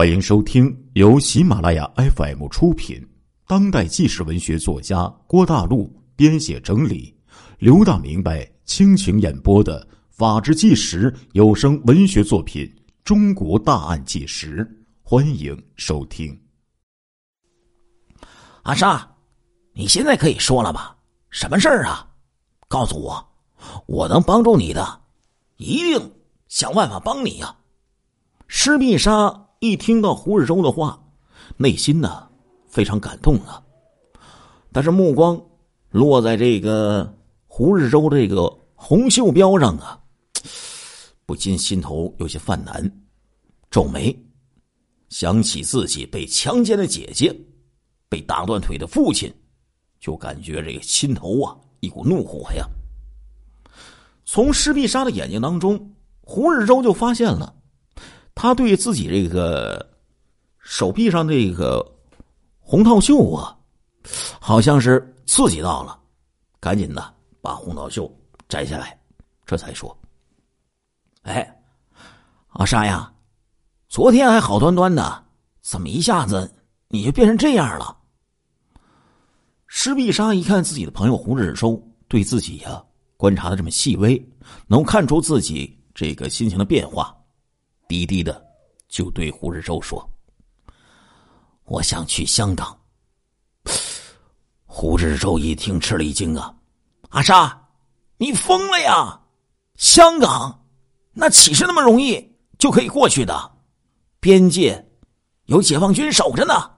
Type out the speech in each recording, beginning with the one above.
欢迎收听由喜马拉雅 FM 出品、当代纪实文学作家郭大陆编写整理、刘大明白倾情演播的《法制纪实》有声文学作品《中国大案纪实》，欢迎收听。阿莎，你现在可以说了吧？什么事儿啊？告诉我，我能帮助你的，一定想办法帮你呀！施密莎。一听到胡日周的话，内心呢非常感动啊。但是目光落在这个胡日周这个红袖标上啊，不禁心头有些犯难，皱眉，想起自己被强奸的姐姐，被打断腿的父亲，就感觉这个心头啊一股怒火呀。从施碧莎的眼睛当中，胡日周就发现了。他对自己这个手臂上这个红套袖啊，好像是刺激到了，赶紧的把红套袖摘下来，这才说：“哎，阿莎呀，昨天还好端端的，怎么一下子你就变成这样了？”施碧莎一看自己的朋友胡日收对自己呀观察的这么细微，能看出自己这个心情的变化。低低的，就对胡日周说：“我想去香港。”胡日周一听吃了一惊啊！阿莎，你疯了呀？香港那岂是那么容易就可以过去的？边界有解放军守着呢。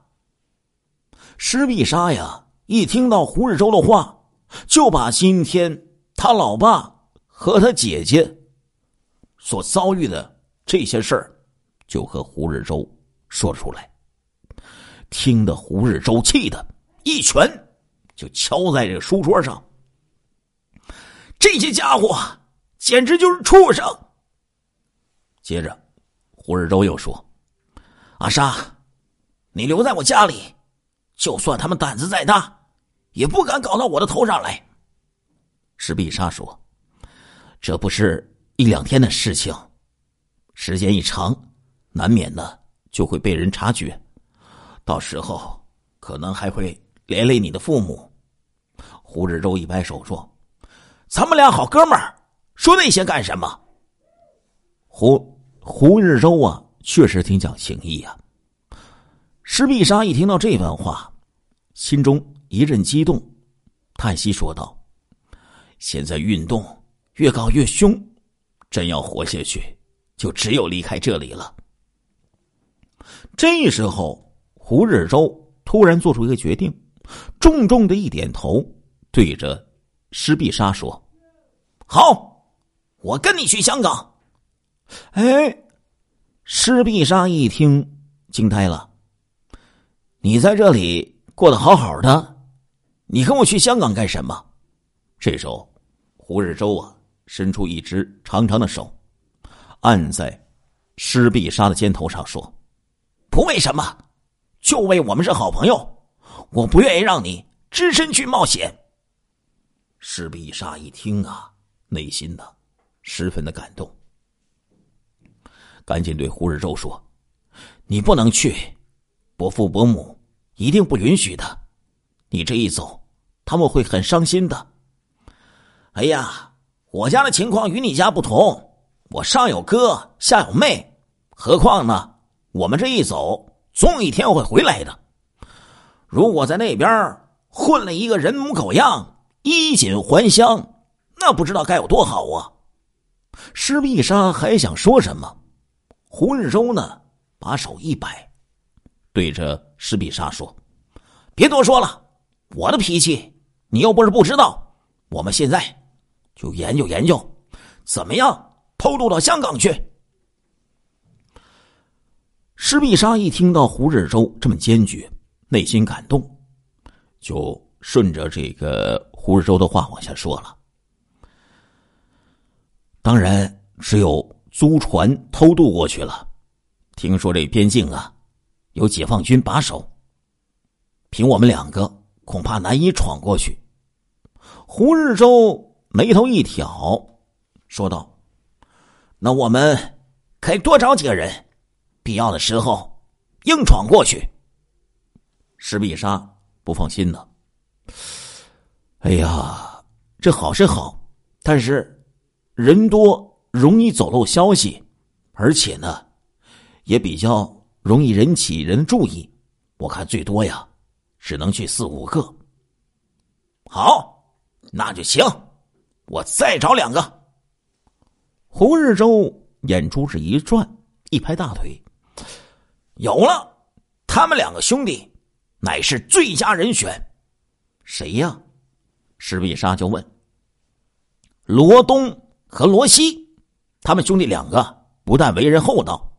施碧莎呀，一听到胡日周的话，就把今天他老爸和他姐姐所遭遇的。这些事儿，就和胡日周说出来，听得胡日周气的一拳就敲在这个书桌上。这些家伙简直就是畜生！接着，胡日周又说：“阿莎，你留在我家里，就算他们胆子再大，也不敢搞到我的头上来。”石碧莎说：“这不是一两天的事情。”时间一长，难免呢就会被人察觉，到时候可能还会连累你的父母。胡志周一摆手说：“咱们俩好哥们儿，说那些干什么？”胡胡日周啊，确实挺讲情义啊。施碧莎一听到这番话，心中一阵激动，叹息说道：“现在运动越搞越凶，真要活下去。”就只有离开这里了。这时候，胡日周突然做出一个决定，重重的一点头，对着施碧莎说：“好，我跟你去香港。”哎，施碧莎一听惊呆了：“你在这里过得好好的，你跟我去香港干什么？”这时候，胡日周啊，伸出一只长长的手。按在施碧莎的肩头上说：“不为什么，就为我们是好朋友。我不愿意让你只身去冒险。”施碧莎一听啊，内心呢十分的感动，赶紧对胡日周说：“你不能去，伯父伯母一定不允许的。你这一走，他们会很伤心的。”哎呀，我家的情况与你家不同。我上有哥，下有妹，何况呢？我们这一走，总有一天会回来的。如果在那边混了一个人模狗样，衣锦还乡，那不知道该有多好啊！施碧莎还想说什么，胡日周呢，把手一摆，对着施碧莎说：“别多说了，我的脾气你又不是不知道。我们现在就研究研究，怎么样？”偷渡到香港去。施碧莎一听到胡日周这么坚决，内心感动，就顺着这个胡日周的话往下说了。当然，只有租船偷渡过去了。听说这边境啊，有解放军把守，凭我们两个恐怕难以闯过去。胡日周眉头一挑，说道。那我们可以多找几个人，必要的时候硬闯过去。石碧沙不放心呢。哎呀，这好是好，但是人多容易走漏消息，而且呢，也比较容易引起人注意。我看最多呀，只能去四五个。好，那就行，我再找两个。胡日周眼珠子一转，一拍大腿：“有了！他们两个兄弟乃是最佳人选。谁呀？”石碧沙就问：“罗东和罗西，他们兄弟两个不但为人厚道，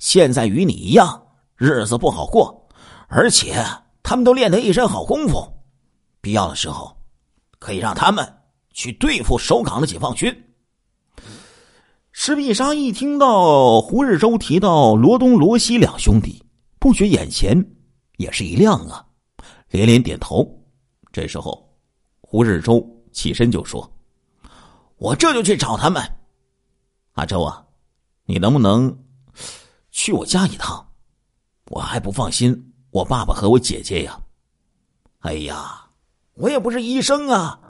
现在与你一样，日子不好过，而且他们都练得一身好功夫。必要的时候，可以让他们去对付守港的解放军。”石碧沙一听到胡日周提到罗东、罗西两兄弟，不觉眼前也是一亮啊，连连点头。这时候，胡日周起身就说：“我这就去找他们。阿周啊，你能不能去我家一趟？我还不放心我爸爸和我姐姐呀。哎呀，我也不是医生啊，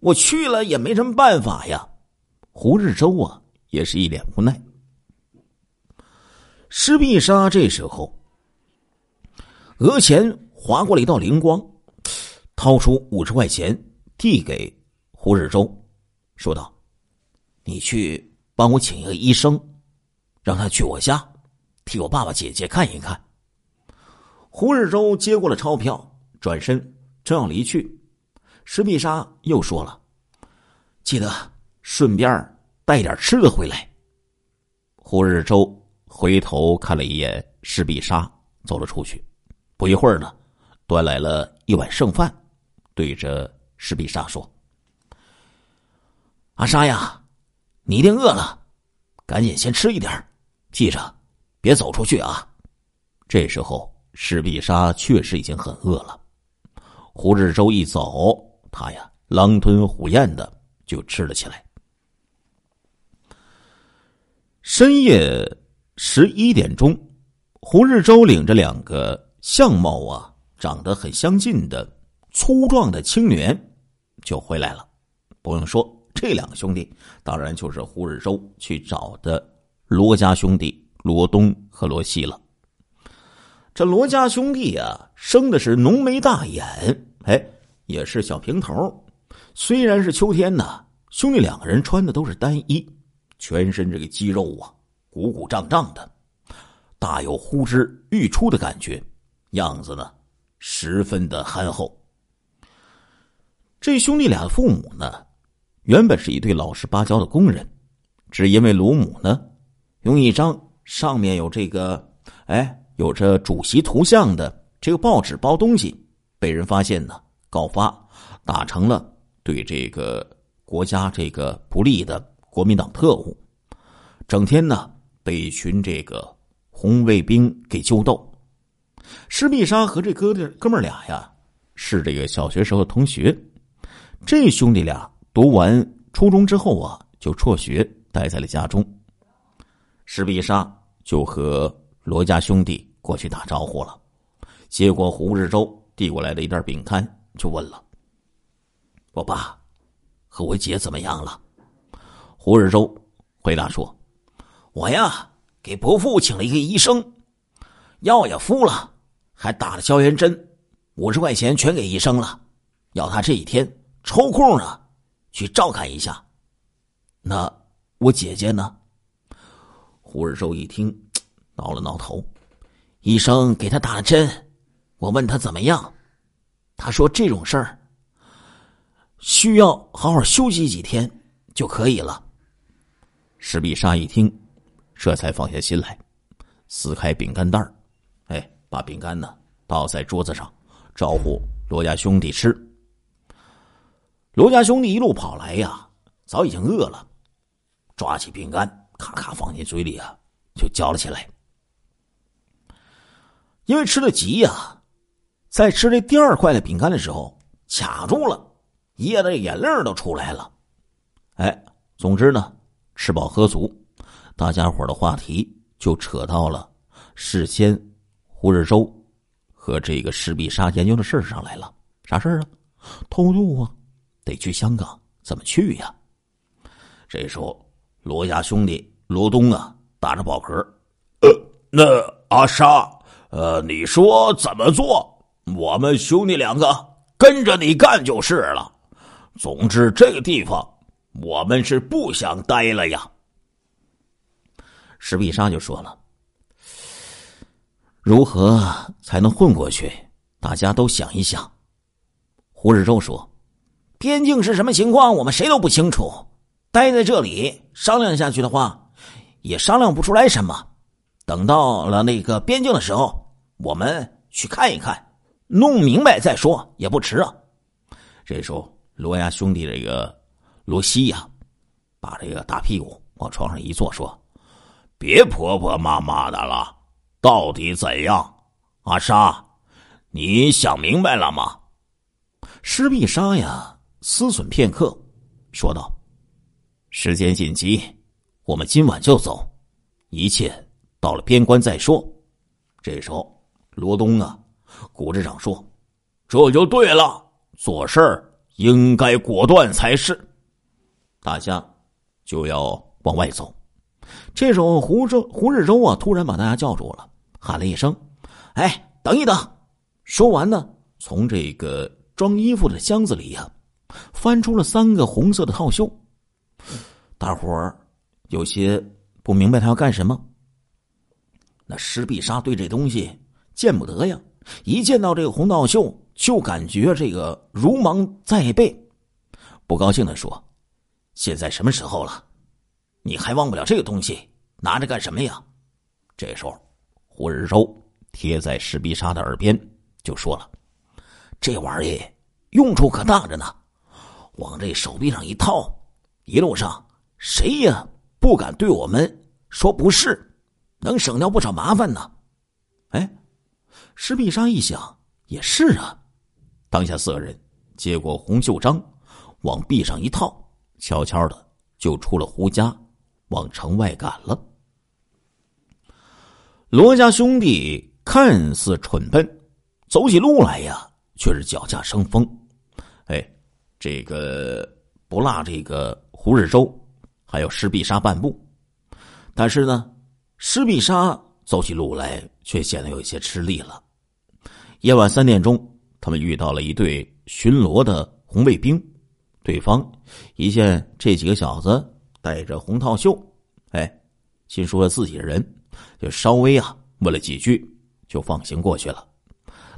我去了也没什么办法呀。”胡日周啊。也是一脸无奈。施必杀这时候额前划过了一道灵光，掏出五十块钱递给胡日周，说道：“你去帮我请一个医生，让他去我家替我爸爸姐姐看一看。”胡日周接过了钞票，转身正要离去，施必杀又说了：“记得顺便。”带点吃的回来。胡日周回头看了一眼施必杀，走了出去。不一会儿呢，端来了一碗剩饭，对着施必杀说：“阿沙呀，你一定饿了，赶紧先吃一点记着别走出去啊。”这时候施必杀确实已经很饿了。胡日周一走，他呀狼吞虎咽的就吃了起来。深夜十一点钟，胡日周领着两个相貌啊长得很相近的粗壮的青年就回来了。不用说，这两个兄弟当然就是胡日周去找的罗家兄弟罗东和罗西了。这罗家兄弟啊，生的是浓眉大眼，哎，也是小平头。虽然是秋天呢，兄弟两个人穿的都是单衣。全身这个肌肉啊，鼓鼓胀胀的，大有呼之欲出的感觉，样子呢十分的憨厚。这兄弟俩的父母呢，原本是一对老实巴交的工人，只因为卢母呢，用一张上面有这个哎有着主席图像的这个报纸包东西，被人发现呢，告发打成了对这个国家这个不利的。国民党特务，整天呢被一群这个红卫兵给揪斗。施必杀和这哥的哥们俩呀，是这个小学时候同学。这兄弟俩读完初中之后啊，就辍学，待在了家中。施必杀就和罗家兄弟过去打招呼了，接过胡日周递过来的一袋饼干，就问了：“我爸和我姐怎么样了？”胡日周回答说：“我呀，给伯父请了一个医生，药也敷了，还打了消炎针，五十块钱全给医生了，要他这几天抽空呢去照看一下。那我姐姐呢？”胡日周一听，挠了挠头，医生给他打了针，我问他怎么样，他说这种事儿需要好好休息几天就可以了。石必沙一听，这才放下心来，撕开饼干袋哎，把饼干呢倒在桌子上，招呼罗家兄弟吃。罗家兄弟一路跑来呀，早已经饿了，抓起饼干，咔咔放进嘴里啊，就嚼了起来。因为吃的急呀，在吃这第二块的饼干的时候卡住了，噎的眼泪都出来了。哎，总之呢。吃饱喝足，大家伙的话题就扯到了事先胡日周和这个石壁沙研究的事上来了。啥事儿啊？偷渡啊，得去香港，怎么去呀？这时候，罗家兄弟罗东啊，打着饱嗝，呃，那阿沙，呃，你说怎么做？我们兄弟两个跟着你干就是了。总之，这个地方我们是不想待了呀。石壁沙就说了：“如何才能混过去？大家都想一想。”胡日周说：“边境是什么情况，我们谁都不清楚。待在这里商量下去的话，也商量不出来什么。等到了那个边境的时候，我们去看一看。”弄明白再说也不迟啊！这时候，罗家兄弟这个罗西呀，把这个大屁股往床上一坐，说：“别婆婆妈妈的了，到底怎样？阿沙，你想明白了吗？”施密莎呀，思忖片刻，说道：“时间紧急，我们今晚就走，一切到了边关再说。”这时候，罗东啊。古支长说：“这就对了，做事儿应该果断才是。”大家就要往外走。这时候，胡周胡日周啊，突然把大家叫住了，喊了一声：“哎，等一等！”说完呢，从这个装衣服的箱子里呀，翻出了三个红色的套袖。大伙儿有些不明白他要干什么。那施必杀对这东西见不得呀。一见到这个红道袖，就感觉这个如芒在背，不高兴的说：“现在什么时候了？你还忘不了这个东西？拿着干什么呀？”这时候，胡日周贴在石壁沙的耳边就说了：“这玩意儿用处可大着呢，往这手臂上一套，一路上谁也不敢对我们说不是，能省掉不少麻烦呢。”哎。施必杀一想，也是啊。当下四个人接过红袖章，往臂上一套，悄悄的就出了胡家，往城外赶了。罗家兄弟看似蠢笨，走起路来呀，却是脚下生风。哎，这个不落这个胡日周，还有施必杀半步。但是呢，施必杀。走起路来却显得有些吃力了。夜晚三点钟，他们遇到了一队巡逻的红卫兵。对方一见这几个小子戴着红套袖，哎，心说自己的人，就稍微啊问了几句，就放行过去了。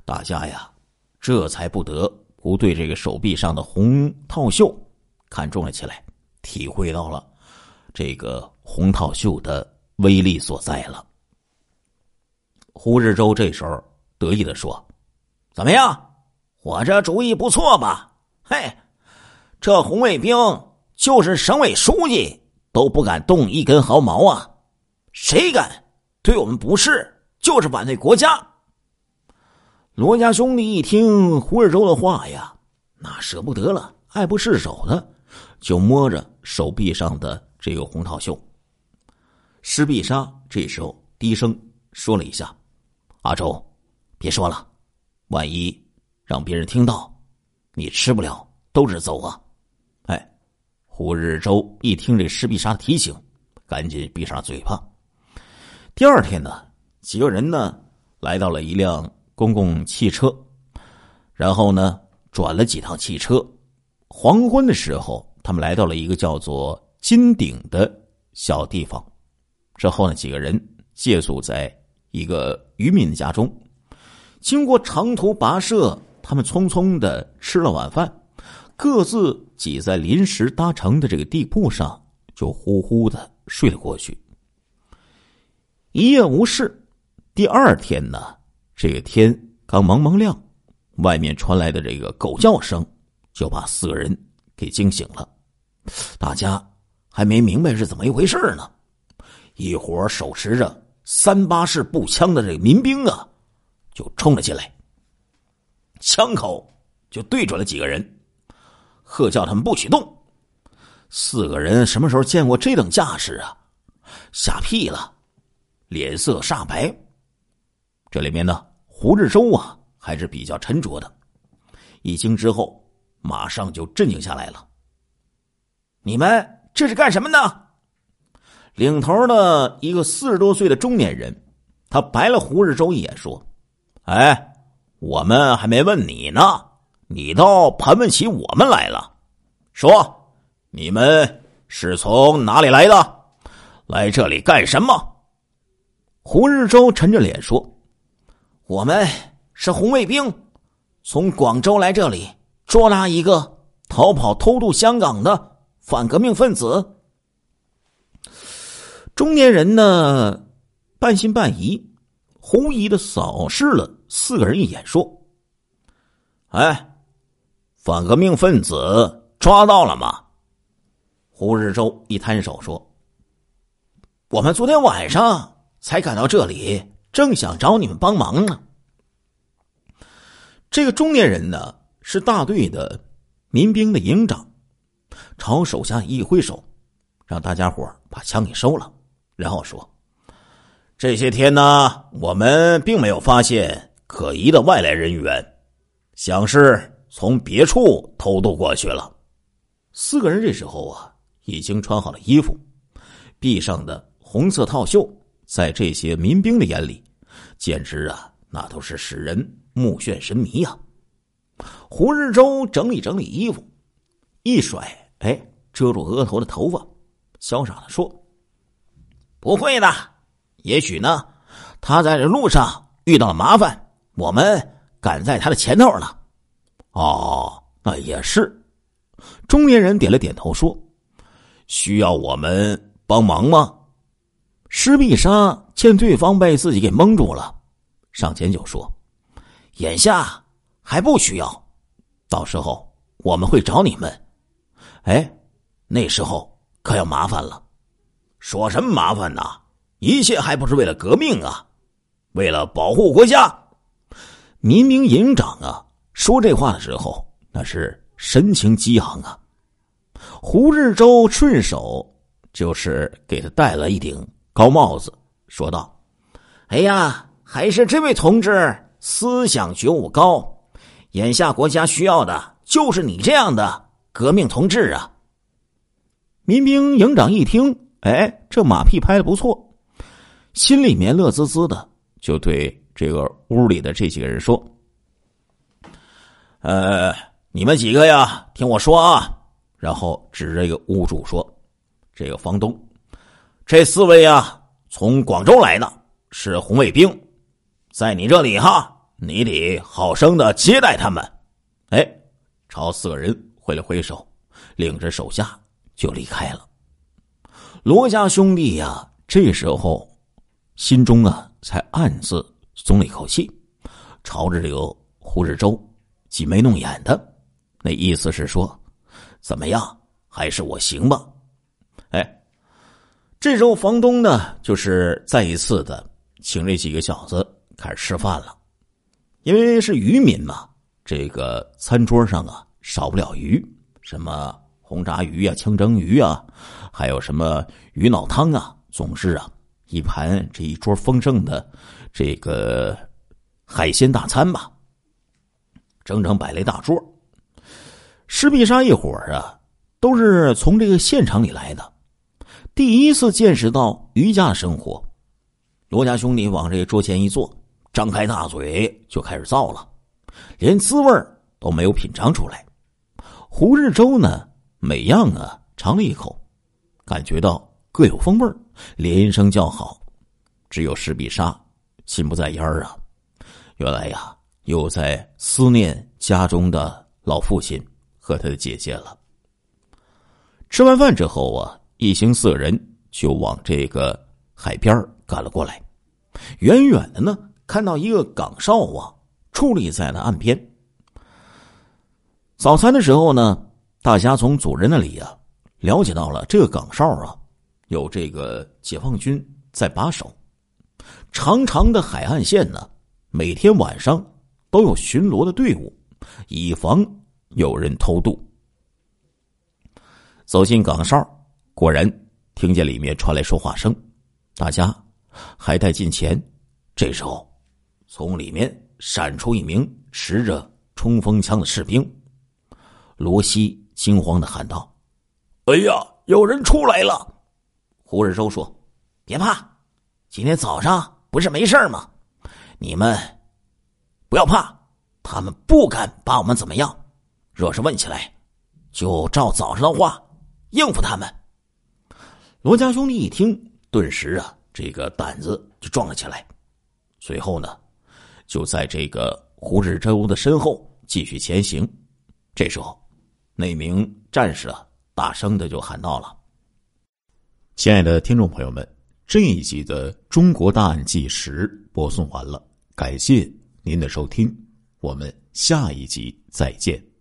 大家呀，这才不得不对这个手臂上的红套袖看中了起来，体会到了这个红套袖的威力所在了。胡日周这时候得意的说：“怎么样，我这主意不错吧？嘿，这红卫兵就是省委书记都不敢动一根毫毛啊！谁敢对我们不是，就是反对国家。”罗家兄弟一听胡日周的话呀，那舍不得了，爱不释手的，就摸着手臂上的这个红套袖。施必杀这时候低声说了一下。阿周，别说了，万一让别人听到，你吃不了兜着走啊！胡日周一听这施必杀的提醒，赶紧闭上嘴巴。第二天呢，几个人呢来到了一辆公共汽车，然后呢转了几趟汽车。黄昏的时候，他们来到了一个叫做金顶的小地方。之后呢，几个人借宿在。一个渔民的家中，经过长途跋涉，他们匆匆的吃了晚饭，各自挤在临时搭成的这个地铺上，就呼呼的睡了过去。一夜无事。第二天呢，这个天刚蒙蒙亮，外面传来的这个狗叫声，就把四个人给惊醒了。大家还没明白是怎么一回事呢，一伙手持着。三八式步枪的这个民兵啊，就冲了进来，枪口就对准了几个人，喝叫他们不许动。四个人什么时候见过这等架势啊？吓屁了，脸色煞白。这里面呢，胡志周啊还是比较沉着的。一惊之后，马上就镇静下来了。你们这是干什么呢？领头的一个四十多岁的中年人，他白了胡志周一眼，说：“哎，我们还没问你呢，你倒盘问起我们来了。说，你们是从哪里来的？来这里干什么？”胡日洲沉着脸说：“我们是红卫兵。”从广州来这里捉拿一个逃跑偷渡香港的反革命分子。中年人呢，半信半疑，狐疑的扫视了四个人一眼，说：“哎，反革命分子抓到了吗？”胡日洲一摊手说：“我们昨天晚上才赶到这里，正想找你们帮忙呢。”这个中年人呢，是大队的民兵的营长，朝手下一挥手，让大家伙把枪给收了，然后说：“这些天呢，我们并没有发现可疑的外来人员，想是从别处偷渡过去了。”四个人这时候啊，已经穿好了衣服，臂上的红色套袖，在这些民兵的眼里，简直啊，那都是使人。目眩神迷呀！胡日洲整理整理衣服，一甩，哎，遮住额头的头发，潇洒的说：“不会的，也许呢，他在这路上遇到了麻烦，我们赶在他的前头了。”哦，那也是。中年人点了点头说：“需要我们帮忙吗？”施必杀见对方被自己给蒙住了，上前就说。眼下还不需要，到时候我们会找你们。哎，那时候可要麻烦了。说什么麻烦呢？一切还不是为了革命啊，为了保护国家。民兵营长啊，说这话的时候那是神情激昂啊。胡日周顺手就是给他戴了一顶高帽子，说道：“哎呀，还是这位同志。”思想觉悟高，眼下国家需要的就是你这样的革命同志啊！民兵营长一听，哎，这马屁拍的不错，心里面乐滋滋的，就对这个屋里的这几个人说：“呃，你们几个呀，听我说啊！”然后指着这个屋主说：“这个房东，这四位啊，从广州来的，是红卫兵，在你这里哈。”你得好生的接待他们，哎，朝四个人挥了挥手，领着手下就离开了。罗家兄弟呀，这时候心中啊才暗自松了一口气，朝着这个胡志洲挤眉弄眼的，那意思是说，怎么样，还是我行吧？哎，这时候房东呢，就是再一次的请这几个小子开始吃饭了。因为是渔民嘛，这个餐桌上啊少不了鱼，什么红炸鱼啊、清蒸鱼啊，还有什么鱼脑汤啊，总是啊一盘这一桌丰盛的这个海鲜大餐吧，整整摆了一大桌。施必杀一伙儿啊，都是从这个县城里来的，第一次见识到渔家生活。罗家兄弟往这桌前一坐。张开大嘴就开始造了，连滋味都没有品尝出来。胡日周呢，每样啊尝了一口，感觉到各有风味连声叫好。只有施必杀心不在焉啊，原来呀，又在思念家中的老父亲和他的姐姐了。吃完饭之后啊，一行四人就往这个海边赶了过来，远远的呢。看到一个岗哨啊，矗立在了岸边。早餐的时候呢，大家从主人那里啊，了解到了这个岗哨啊，有这个解放军在把守。长长的海岸线呢，每天晚上都有巡逻的队伍，以防有人偷渡。走进岗哨，果然听见里面传来说话声，大家还待近前。这时候。从里面闪出一名持着冲锋枪的士兵。罗西惊慌的喊道：“哎呀，有人出来了！”胡日周说：“别怕，今天早上不是没事吗？你们不要怕，他们不敢把我们怎么样。若是问起来，就照早上的话应付他们。”罗家兄弟一听，顿时啊，这个胆子就壮了起来。随后呢，就在这个胡志周的身后继续前行。这时候，那名战士啊，大声的就喊道了：“亲爱的听众朋友们，这一集的《中国大案纪实》播送完了，感谢您的收听，我们下一集再见。